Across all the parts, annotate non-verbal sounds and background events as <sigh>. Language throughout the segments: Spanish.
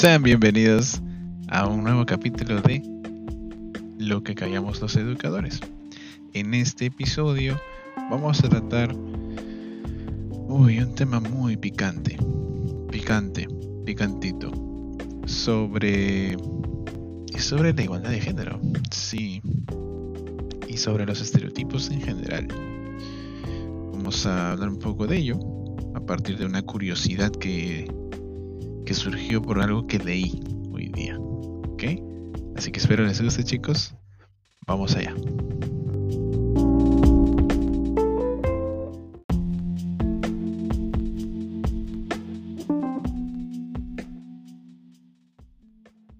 Sean bienvenidos a un nuevo capítulo de Lo que callamos los educadores. En este episodio vamos a tratar uy, un tema muy picante, picante, picantito, sobre sobre la igualdad de género, sí, y sobre los estereotipos en general. Vamos a hablar un poco de ello a partir de una curiosidad que surgió por algo que leí hoy día. ¿Ok? Así que espero les guste chicos. Vamos allá.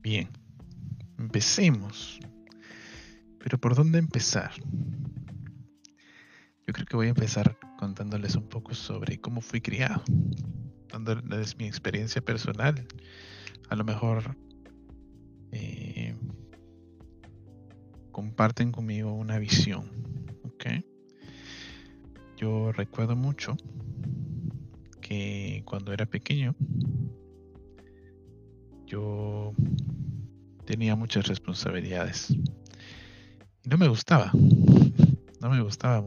Bien, empecemos. Pero ¿por dónde empezar? Yo creo que voy a empezar contándoles un poco sobre cómo fui criado dándoles mi experiencia personal. A lo mejor eh, comparten conmigo una visión. Yo recuerdo mucho que cuando era pequeño yo tenía muchas responsabilidades. No me gustaba. No me gustaba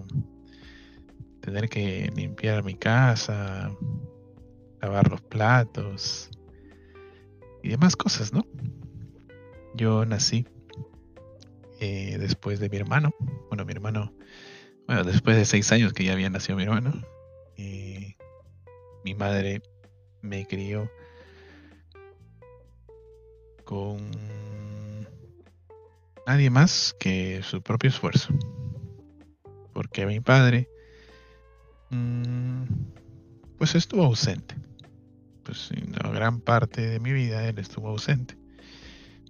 tener que limpiar mi casa, lavar los platos y demás cosas, ¿no? Yo nací eh, después de mi hermano. Bueno, mi hermano, bueno, después de seis años que ya había nacido mi hermano. Eh, mi madre me crió con nadie más que su propio esfuerzo. Porque mi padre, mm, pues estuvo ausente pues en la gran parte de mi vida él estuvo ausente,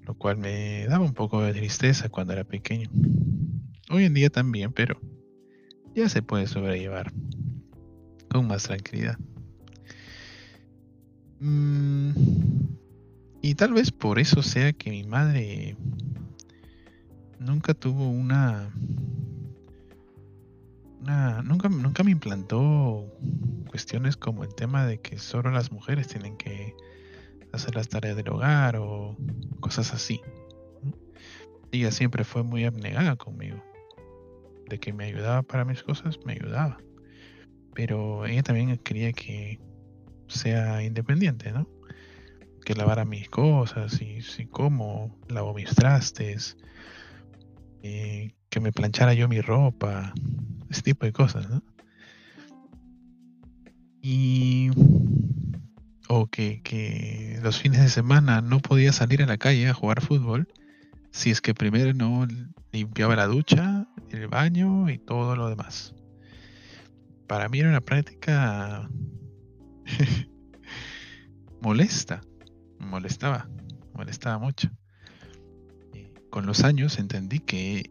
lo cual me daba un poco de tristeza cuando era pequeño. Hoy en día también, pero ya se puede sobrellevar con más tranquilidad. Mm, y tal vez por eso sea que mi madre nunca tuvo una nunca, nunca me implantó cuestiones como el tema de que solo las mujeres tienen que hacer las tareas del hogar o cosas así. Ella siempre fue muy abnegada conmigo. De que me ayudaba para mis cosas, me ayudaba. Pero ella también quería que sea independiente, ¿no? Que lavara mis cosas y, si como lavo mis trastes, eh, que me planchara yo mi ropa, ese tipo de cosas, ¿no? Y. O que, los fines de semana no podía salir a la calle a jugar fútbol si es que primero no limpiaba la ducha, el baño y todo lo demás. Para mí era una práctica <laughs> molesta, molestaba, molestaba mucho. Con los años entendí que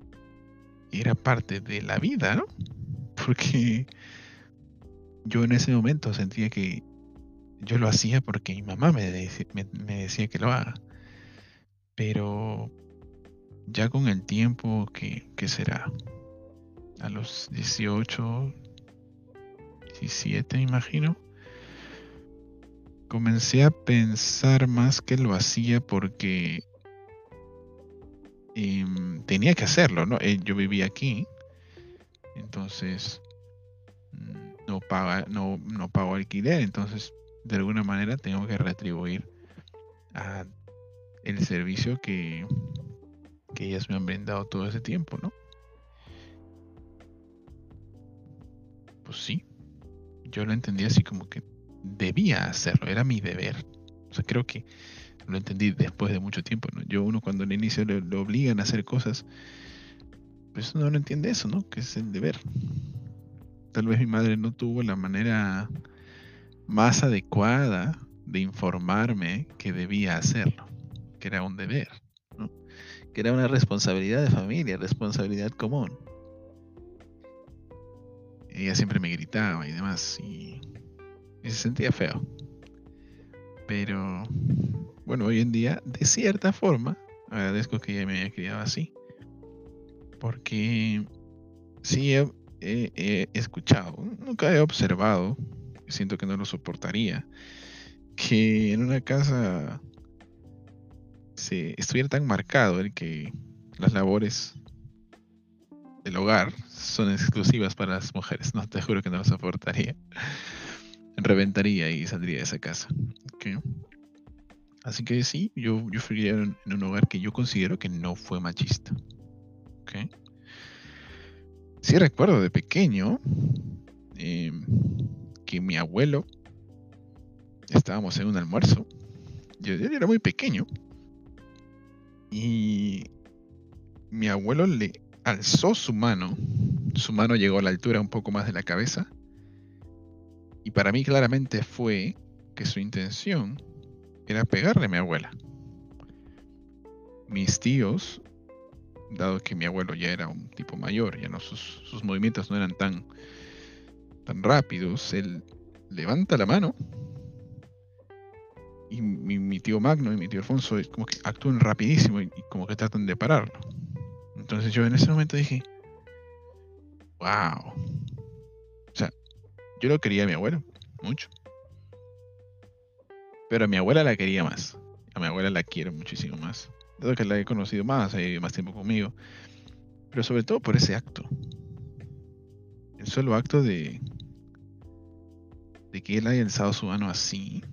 era parte de la vida, ¿no? Porque yo en ese momento sentía que yo lo hacía porque mi mamá me, decía, que lo haga. Pero ya con el tiempo que, será, a los 18, 17 me imagino, comencé a pensar más que lo hacía porque em, tenía que hacerlo, ¿no? Eh, yo vivía aquí, entonces no, paga, no, no pago alquiler, entonces de alguna manera tengo que retribuir a el servicio que, que ellas me han brindado todo ese tiempo, ¿no? Pues sí, yo lo entendí así como que debía hacerlo, era mi deber. O sea, creo que lo entendí después de mucho tiempo, ¿no? Yo uno cuando al inicio le, le obligan a hacer cosas, pues no lo entiende eso, ¿no? Que es el deber tal vez mi madre no tuvo la manera más adecuada de informarme que debía hacerlo, que era un deber, que era una responsabilidad de familia, responsabilidad común. Ella siempre me gritaba y demás, y, se sentía feo. Pero bueno, hoy en día, de cierta forma, agradezco que ella me haya criado así. Porque sí he, escuchado, nunca he observado, siento que no lo soportaría, que en una casa se estuviera tan marcado el que las labores del hogar son exclusivas para las mujeres. No, te juro que no lo soportaría. Reventaría y saldría de esa casa. Así que sí, yo, yo fui en, un hogar que yo considero que no fue machista. ¿Okay? Sí recuerdo de pequeño em, que mi abuelo, estábamos en un almuerzo, yo, yo era muy pequeño, y mi abuelo le alzó su mano, su mano llegó a la altura un poco más de la cabeza, y para mí claramente fue que su intención era pegarle a mi abuela. Mis tíos, dado que mi abuelo ya era un tipo mayor, ya no sus, movimientos no eran tan, tan rápidos, él levanta la mano y mi, tío Magno y mi tío Alfonso como que actúan rapidísimo y, como que tratan de pararlo. Entonces yo en ese momento dije, wow. Yo lo quería a mi abuelo, mucho. Pero a mi abuela la quería más. A mi abuela la quiero muchísimo más. Dado que la he conocido más, ha más tiempo conmigo. Pero sobre todo por ese acto. El solo acto de, de que él haya alzado su mano así,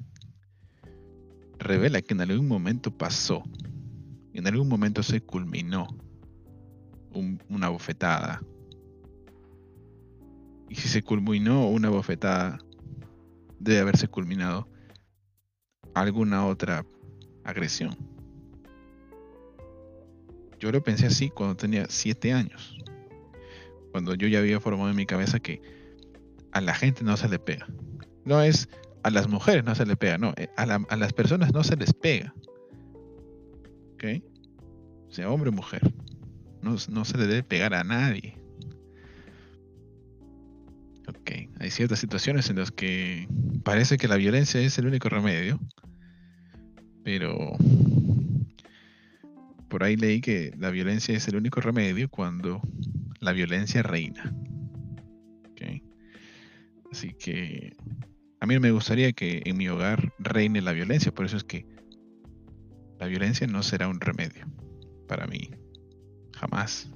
revela que en algún momento pasó. En algún momento se culminó una bofetada. Y si se culminó una bofetada, debe haberse culminado alguna otra agresión. Yo lo pensé así cuando tenía siete años. Cuando yo ya había formado en mi cabeza que a la gente no se le pega. No es a las mujeres no se le pega, no. Eh, a, las personas no se les pega. ¿Ok? Sea hombre o mujer. No, no se le debe pegar a nadie. Hay ciertas situaciones en las que parece que la violencia es el único remedio pero por ahí leí que la violencia es el único remedio cuando la violencia reina. Así que a mí me gustaría que en mi hogar reine la violencia, por eso es que la violencia no será un remedio para mí, jamás.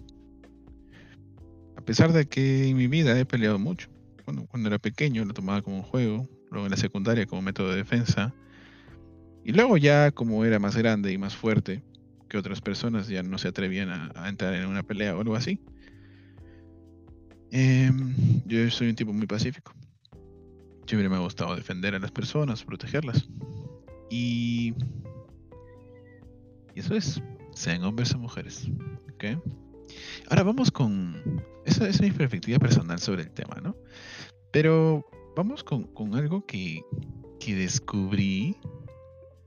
A pesar de que en mi vida he peleado mucho. Cuando, cuando era pequeño lo tomaba como un juego, luego en la secundaria como método de defensa, y luego ya como era más grande y más fuerte que otras personas, ya no se atrevían a, entrar en una pelea o algo así. Em, yo soy un tipo muy pacífico. Siempre me ha gustado defender a las personas, protegerlas. Y, eso es, sean hombres o mujeres. ¿okay? Ahora vamos con... Esa es mi perspectiva personal sobre el tema, ¿no? Pero vamos con, algo que, que descubrí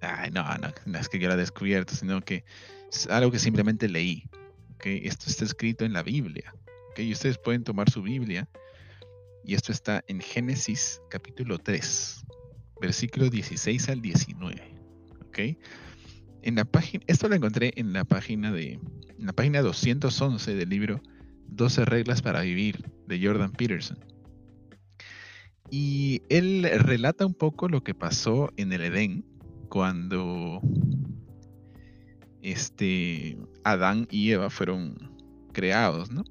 Ay, no, no, es que yo lo he descubierto, sino que es algo que simplemente leí. ¿okay? Esto está escrito en la Biblia. ¿okay? Y ustedes pueden tomar su Biblia. Y esto está en Génesis capítulo 3, versículo 16 al 19. ¿okay? En la página, esto lo encontré en la página de, la página 211 del libro 12 reglas para vivir de Jordan Peterson. Y él relata un poco lo que pasó en el Edén cuando este Adán y Eva fueron creados, ¿no?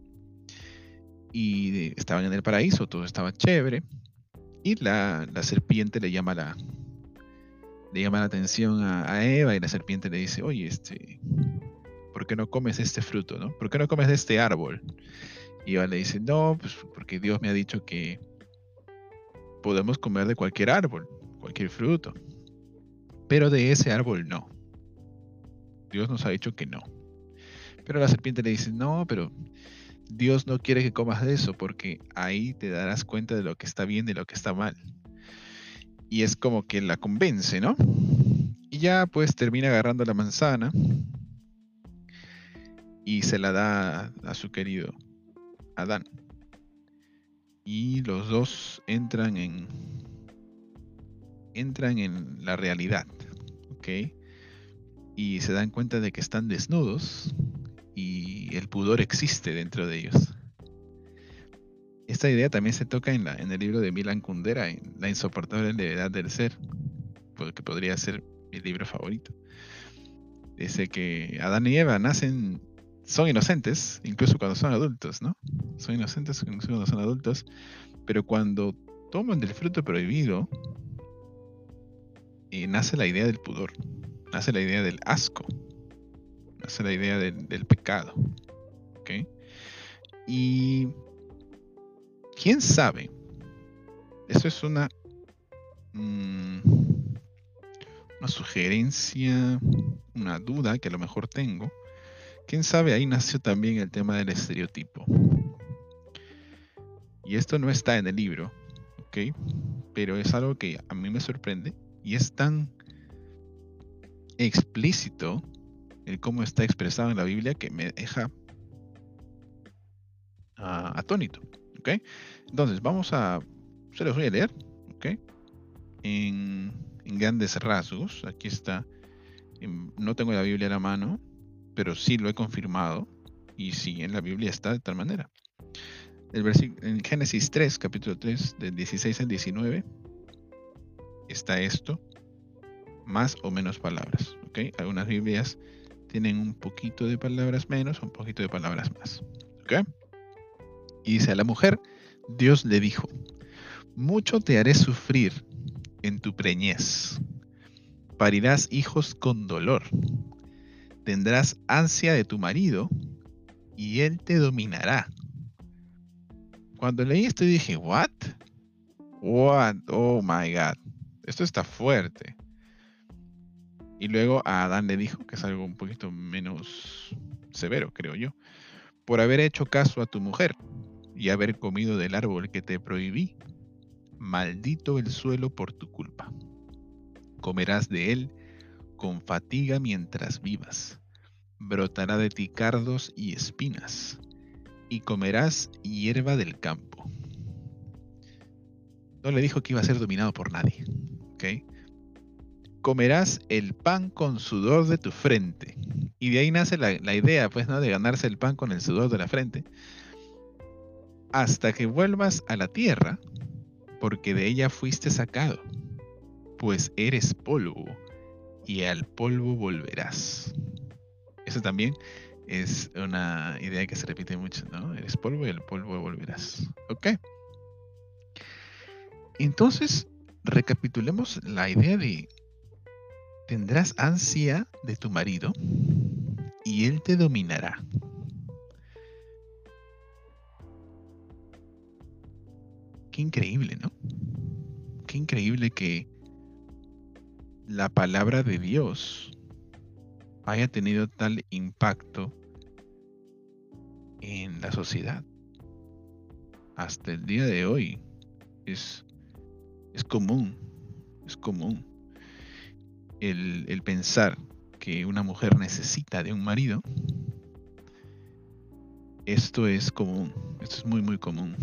Y estaban en el paraíso, todo estaba chévere. Y la, serpiente le llama la, le llama la atención a, Eva y la serpiente le dice, oye, este, ¿por qué no comes este fruto, no? ¿Por qué no comes de este árbol? Y Eva le dice, no, pues porque Dios me ha dicho que podemos comer de cualquier árbol, cualquier fruto. Pero de ese árbol no. Dios nos ha dicho que no. Pero la serpiente le dice, no, pero Dios no quiere que comas de eso porque ahí te darás cuenta de lo que está bien y lo que está mal. Y es como que la convence, ¿no? Y ya pues termina agarrando la manzana y se la da a su querido Adán. Y los dos entran en entran en la realidad, ¿ok? Y se dan cuenta de que están desnudos y el pudor existe dentro de ellos. Esta idea también se toca en, el libro de Milan Kundera, en La insoportable levedad del ser, que podría ser mi libro favorito. Dice que Adán y Eva nacen, son inocentes, incluso cuando son adultos, ¿no? Son inocentes incluso cuando son adultos, pero cuando toman del fruto prohibido, y nace la idea del pudor, nace la idea del asco, nace la idea del, pecado. ¿ok? Y quién sabe, eso es una, mm, una sugerencia, una duda que a lo mejor tengo. Quién sabe, ahí nació también el tema del estereotipo. Y esto no está en el libro, ¿ok? Pero es algo que a mí me sorprende y es tan explícito el cómo está expresado en la Biblia que me deja uh, atónito. ¿Ok? Entonces, vamos a. Se los voy a leer. ¿ok? En, grandes rasgos. Aquí está. no tengo la Biblia a la mano, pero sí lo he confirmado. Y sí, en la Biblia está de tal manera. En Génesis 3, capítulo 3, del 16 al 19, está esto, más o menos palabras. ¿okay? Algunas Biblias tienen un poquito de palabras menos, un poquito de palabras más. ¿okay? Y dice a la mujer, Dios le dijo, mucho te haré sufrir en tu preñez. Parirás hijos con dolor. Tendrás ansia de tu marido y él te dominará. Cuando leí esto dije, ¿what? What? Oh my God. Esto está fuerte. Y luego a Adán le dijo, que es algo un poquito menos severo, creo yo, por haber hecho caso a tu mujer y haber comido del árbol que te prohibí, maldito el suelo por tu culpa. Comerás de él con fatiga mientras vivas. Brotará de ti cardos y espinas, y comerás hierba del campo. No le dijo que iba a ser dominado por nadie. Comerás el pan con sudor de tu frente. Y de ahí nace la, idea, pues, ¿no? De ganarse el pan con el sudor de la frente. Hasta que vuelvas a la tierra, porque de ella fuiste sacado. Pues eres polvo, y al polvo volverás. Eso también es una idea que se repite mucho, ¿no? Eres polvo y al polvo volverás. ¿Ok? Entonces, recapitulemos la idea de tendrás ansia de tu marido y él te dominará. Qué increíble, ¿no? Qué increíble que la palabra de Dios haya tenido tal impacto en la sociedad. Hasta el día de hoy es es común, es común el, pensar que una mujer necesita de un marido. Esto es común, esto es muy muy común.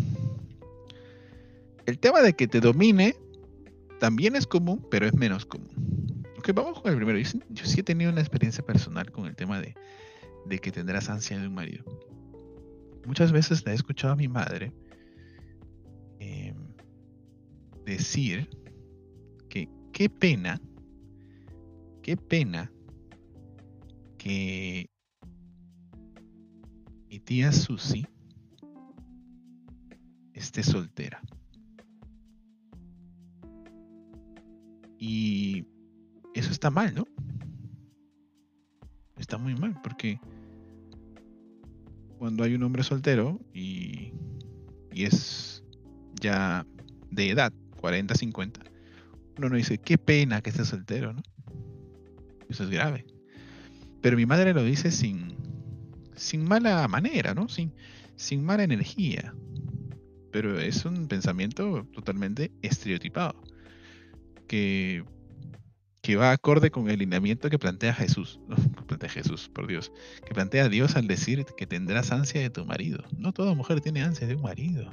El tema de que te domine también es común, pero es menos común. Ok, vamos con el primero. Yo, sí he tenido una experiencia personal con el tema de, que tendrás ansia de un marido. Muchas veces la he escuchado a mi madre decir que qué pena, qué pena que mi tía Susi esté soltera. Y eso está mal, ¿no? Está muy mal porque cuando hay un hombre soltero y, y es ya de edad, 40, 50, uno no dice, qué pena que estés soltero, ¿no? Eso es grave. Pero mi madre lo dice sin, sin mala manera, ¿no? Sin, sin mala energía. Pero es un pensamiento totalmente estereotipado. Que, que va acorde con el lineamiento que plantea Jesús. No, <laughs> plantea Jesús, por Dios. Que plantea Dios al decir que tendrás ansia de tu marido. No toda mujer tiene ansia de un marido.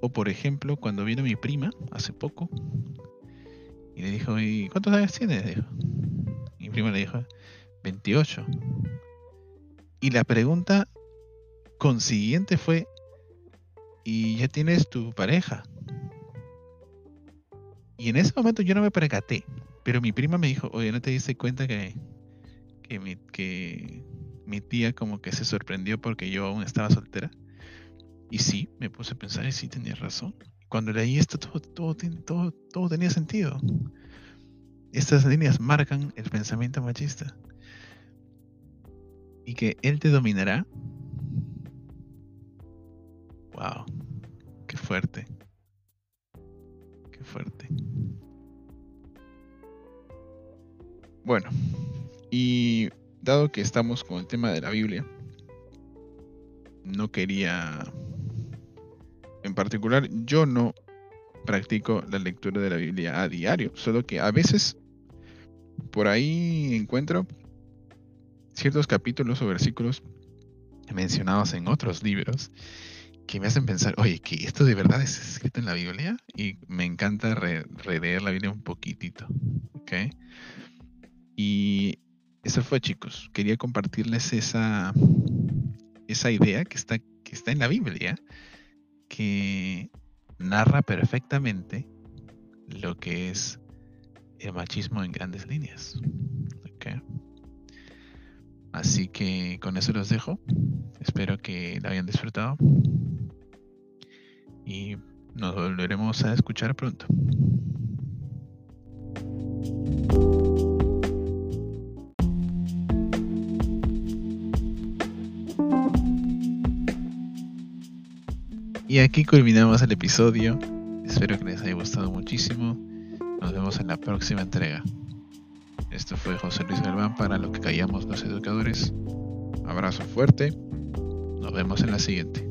O por ejemplo, cuando vino mi prima hace poco y le dijo, ¿y cuántos años tienes? Y mi prima le dijo, 28. Y la pregunta consiguiente fue, ¿y ya tienes tu pareja? Y en ese momento yo no me percaté, pero mi prima me dijo, oye, ¿no te diste cuenta que, que, mi, que mi tía como que se sorprendió porque yo aún estaba soltera? Y sí, me puse a pensar y sí tenía razón. Cuando leí esto, todo, todo, todo, todo tenía sentido. Estas líneas marcan el pensamiento machista. Y que él te dominará. Fuerte. Qué fuerte. Bueno, y dado que estamos con el tema de la Biblia, no quería, en particular, yo no practico la lectura de la Biblia a diario, solo que a veces por ahí encuentro ciertos capítulos o versículos mencionados en otros libros que me hacen pensar, oye, que esto de verdad es escrito en la Biblia y me encanta releer la Biblia un poquitito. Y eso fue, chicos. Quería compartirles esa, esa idea que está, que está en la Biblia, que narra perfectamente lo que es el machismo en grandes líneas. Así que con eso los dejo. Espero que la hayan disfrutado. Y nos volveremos a escuchar pronto. Y aquí culminamos el episodio. Espero que les haya gustado muchísimo. Nos vemos en la próxima entrega. Esto fue José Luis Galván para lo que callamos los educadores. Abrazo fuerte. Nos vemos en la siguiente.